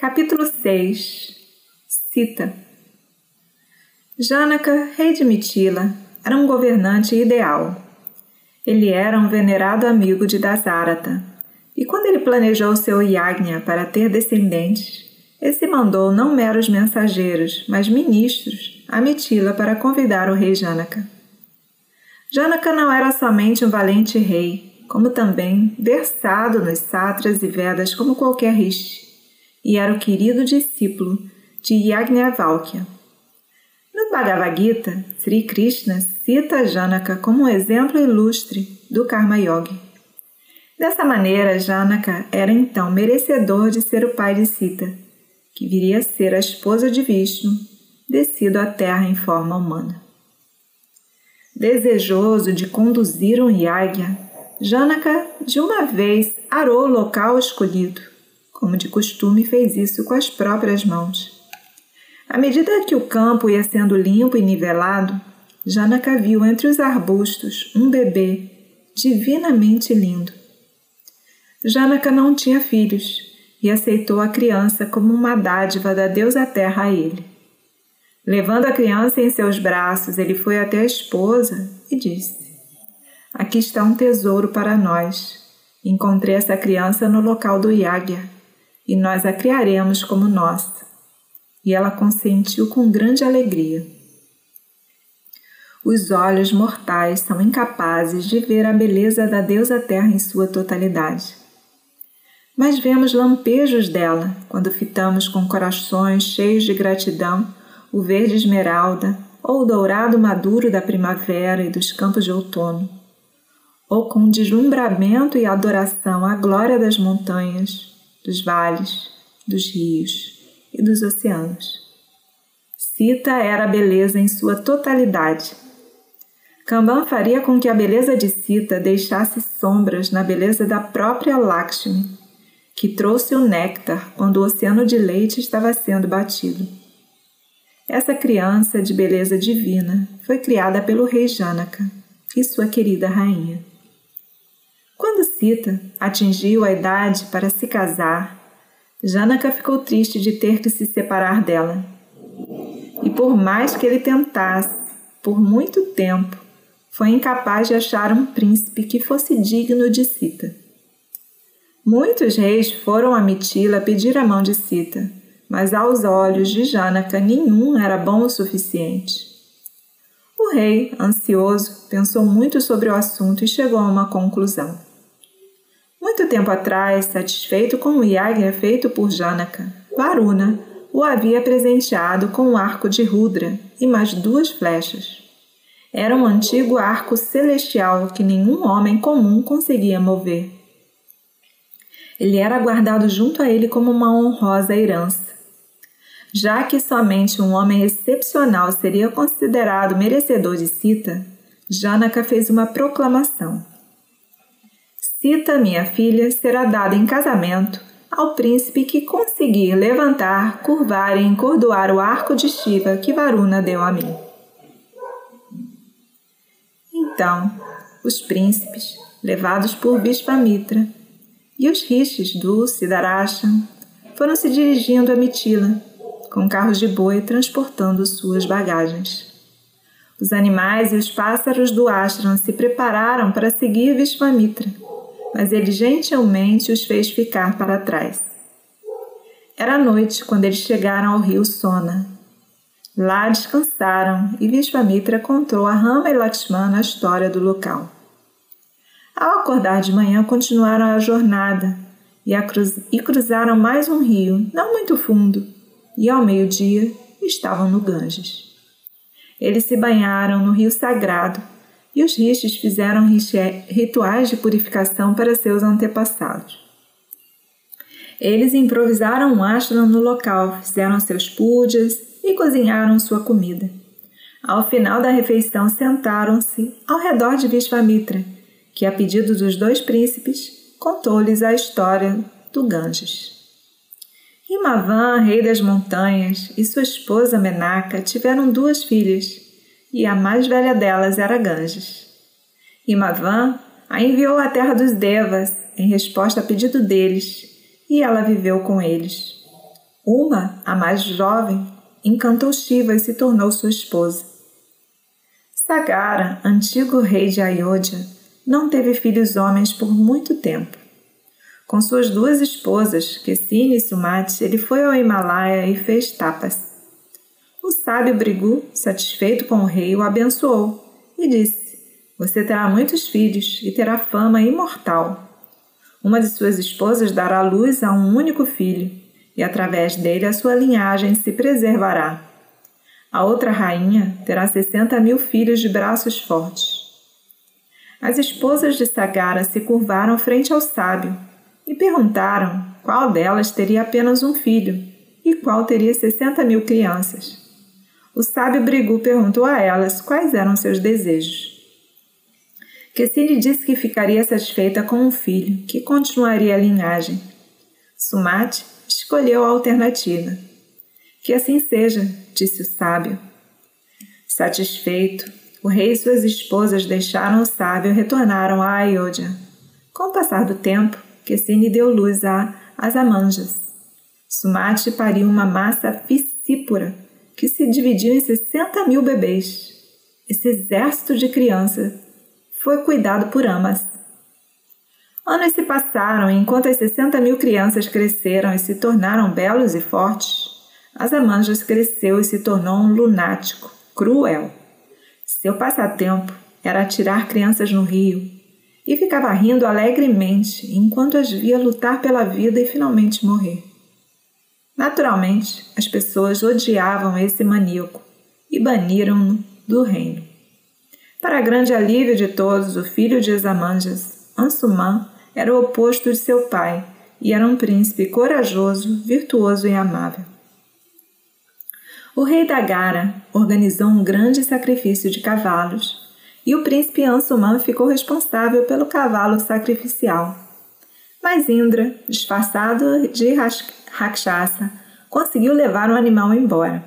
Capítulo 6 Cita Janaka, rei de Mitila, era um governante ideal. Ele era um venerado amigo de Dasarata, e quando ele planejou seu yagna para ter descendentes, esse mandou não meros mensageiros, mas ministros a Mitila para convidar o rei Janaka. Janaka não era somente um valente rei, como também versado nos satras e vedas como qualquer rishi, e era o querido discípulo de Yajnavalkya. No Bhagavad Gita, Sri Krishna cita Janaka como um exemplo ilustre do Karma Yogi. Dessa maneira, Janaka era então merecedor de ser o pai de Sita, que viria a ser a esposa de Vishnu, descido à terra em forma humana. Desejoso de conduzir um yagya, Janaka de uma vez arou o local escolhido, como de costume fez isso com as próprias mãos. À medida que o campo ia sendo limpo e nivelado, Janaka viu entre os arbustos um bebê divinamente lindo. Janaka não tinha filhos e aceitou a criança como uma dádiva da deusa terra a ele. Levando a criança em seus braços, ele foi até a esposa e disse: Aqui está um tesouro para nós. Encontrei essa criança no local do Yagya e nós a criaremos como nossa. E ela consentiu com grande alegria. Os olhos mortais são incapazes de ver a beleza da deusa terra em sua totalidade mas vemos lampejos dela quando fitamos com corações cheios de gratidão o verde esmeralda ou o dourado maduro da primavera e dos campos de outono, ou com deslumbramento e adoração à glória das montanhas, dos vales, dos rios e dos oceanos. Sita era a beleza em sua totalidade. Kamban faria com que a beleza de Sita deixasse sombras na beleza da própria Lakshmi, que trouxe o néctar quando o oceano de leite estava sendo batido. Essa criança de beleza divina foi criada pelo rei Janaka e sua querida rainha. Sita atingiu a idade para se casar, Janaka ficou triste de ter que se separar dela. E por mais que ele tentasse, por muito tempo, foi incapaz de achar um príncipe que fosse digno de Sita. Muitos reis foram a Mitila pedir a mão de Sita, mas aos olhos de Janaka nenhum era bom o suficiente. O rei, ansioso, pensou muito sobre o assunto e chegou a uma conclusão. Muito tempo atrás, satisfeito com o yagya feito por Janaka, Varuna o havia presenteado com um arco de Rudra e mais duas flechas. Era um antigo arco celestial que nenhum homem comum conseguia mover. Ele era guardado junto a ele como uma honrosa herança. Já que somente um homem excepcional seria considerado merecedor de Sita, Janaka fez uma proclamação. Sita, minha filha, será dada em casamento ao príncipe que conseguir levantar, curvar e encordoar o arco de Shiva que Varuna deu a mim. Então, os príncipes, levados por Vishvamitra, e os rishis do Siddharasha foram se dirigindo a Mitila, com carros de boi transportando suas bagagens. Os animais e os pássaros do ashram se prepararam para seguir Vishvamitra, mas ele gentilmente os fez ficar para trás. Era noite quando eles chegaram ao rio Sona. Lá descansaram e Vishvamitra contou a Rama e Lakshmana a história do local. Ao acordar de manhã, continuaram a jornada e, cruz e cruzaram mais um rio, não muito fundo, e ao meio-dia estavam no Ganges. Eles se banharam no rio sagrado e os rishis fizeram rituais de purificação para seus antepassados. Eles improvisaram um ashram no local, fizeram seus pujas e cozinharam sua comida. Ao final da refeição, sentaram-se ao redor de Vishvamitra que, a pedido dos dois príncipes, contou-lhes a história do Ganges. Himavan, rei das montanhas, e sua esposa Menaka tiveram duas filhas, e a mais velha delas era Ganges. Himavan a enviou à terra dos Devas em resposta a pedido deles, e ela viveu com eles. Uma, a mais jovem, encantou Shiva e se tornou sua esposa. Sagara, antigo rei de Ayodhya, não teve filhos homens por muito tempo. Com suas duas esposas, Kessini e Sumati, ele foi ao Himalaia e fez tapas. O sábio Brigu, satisfeito com o rei, o abençoou e disse: Você terá muitos filhos e terá fama imortal. Uma de suas esposas dará luz a um único filho, e através dele a sua linhagem se preservará. A outra rainha terá sessenta mil filhos de braços fortes. As esposas de Sagara se curvaram frente ao sábio e perguntaram qual delas teria apenas um filho e qual teria sessenta mil crianças. O sábio Brigu perguntou a elas quais eram seus desejos. Kessine disse que ficaria satisfeita com um filho, que continuaria a linhagem. Sumati escolheu a alternativa. Que assim seja, disse o sábio. Satisfeito, o rei e suas esposas deixaram o sábio e retornaram a Ayodhya. Com o passar do tempo, Kessine deu luz a Asamanjas. Sumati pariu uma massa fisípura que se dividiu em 60 mil bebês. Esse exército de crianças foi cuidado por amas. Anos se passaram enquanto as 60 mil crianças cresceram e se tornaram belos e fortes. Asamanjas cresceu e se tornou um lunático, cruel. Seu passatempo era atirar crianças no rio e ficava rindo alegremente enquanto as via lutar pela vida e finalmente morrer. Naturalmente, as pessoas odiavam esse maníaco e baniram-no do reino. Para grande alívio de todos, o filho de Examanjas, Ansuman, era o oposto de seu pai e era um príncipe corajoso, virtuoso e amável. O rei da Gara organizou um grande sacrifício de cavalos e o príncipe Ansuman ficou responsável pelo cavalo sacrificial. Mas Indra, disfarçado de Rakshasa, conseguiu levar o animal embora.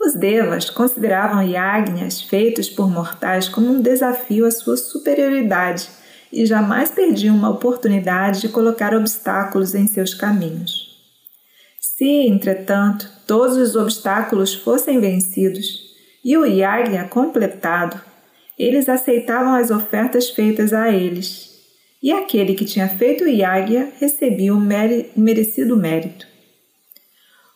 Os devas consideravam yagnas feitos por mortais como um desafio à sua superioridade e jamais perdiam uma oportunidade de colocar obstáculos em seus caminhos. Se, entretanto, todos os obstáculos fossem vencidos e o yagya completado, eles aceitavam as ofertas feitas a eles, e aquele que tinha feito o yagya recebia o merecido mérito.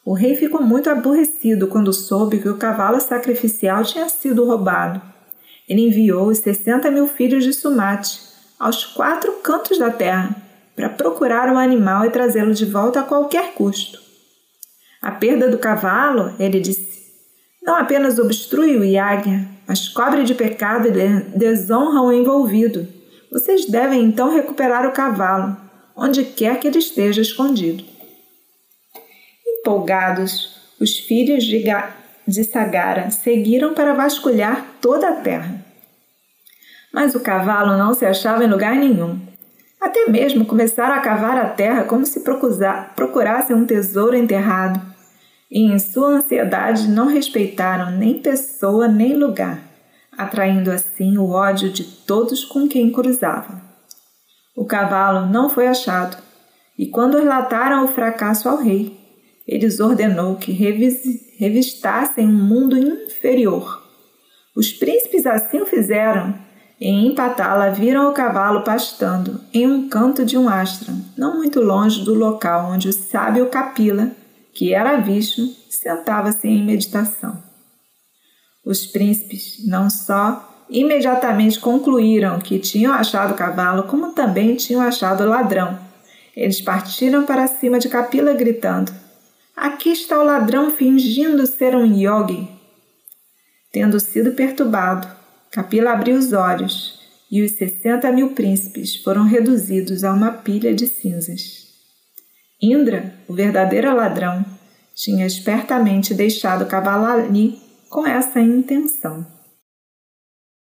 O rei ficou muito aborrecido quando soube que o cavalo sacrificial tinha sido roubado. Ele enviou os 60 mil filhos de Sumate aos quatro cantos da terra para procurar o animal e trazê-lo de volta a qualquer custo. A perda do cavalo, ele disse, não apenas obstrui o yagya, mas cobre de pecado e desonra o envolvido. Vocês devem então recuperar o cavalo, onde quer que ele esteja escondido. Empolgados, os filhos de, Ga de Sagara seguiram para vasculhar toda a terra. Mas o cavalo não se achava em lugar nenhum. Até mesmo começaram a cavar a terra como se procurassem um tesouro enterrado e, em sua ansiedade, não respeitaram nem pessoa nem lugar, atraindo assim o ódio de todos com quem cruzavam. O cavalo não foi achado, e quando relataram o fracasso ao rei, eles ordenou que revistassem um mundo inferior. Os príncipes assim o fizeram, e em Patala viram o cavalo pastando em um canto de um ashram, não muito longe do local onde o sábio Kapila que era Vishnu, sentava-se em meditação. Os príncipes não só imediatamente concluíram que tinham achado o cavalo, como também tinham achado o ladrão. Eles partiram para cima de Kapila gritando: Aqui está o ladrão fingindo ser um yogi. Tendo sido perturbado, Kapila abriu os olhos e os sessenta mil príncipes foram reduzidos a uma pilha de cinzas. Indra, o verdadeiro ladrão, tinha espertamente deixado o cavalo ali com essa intenção.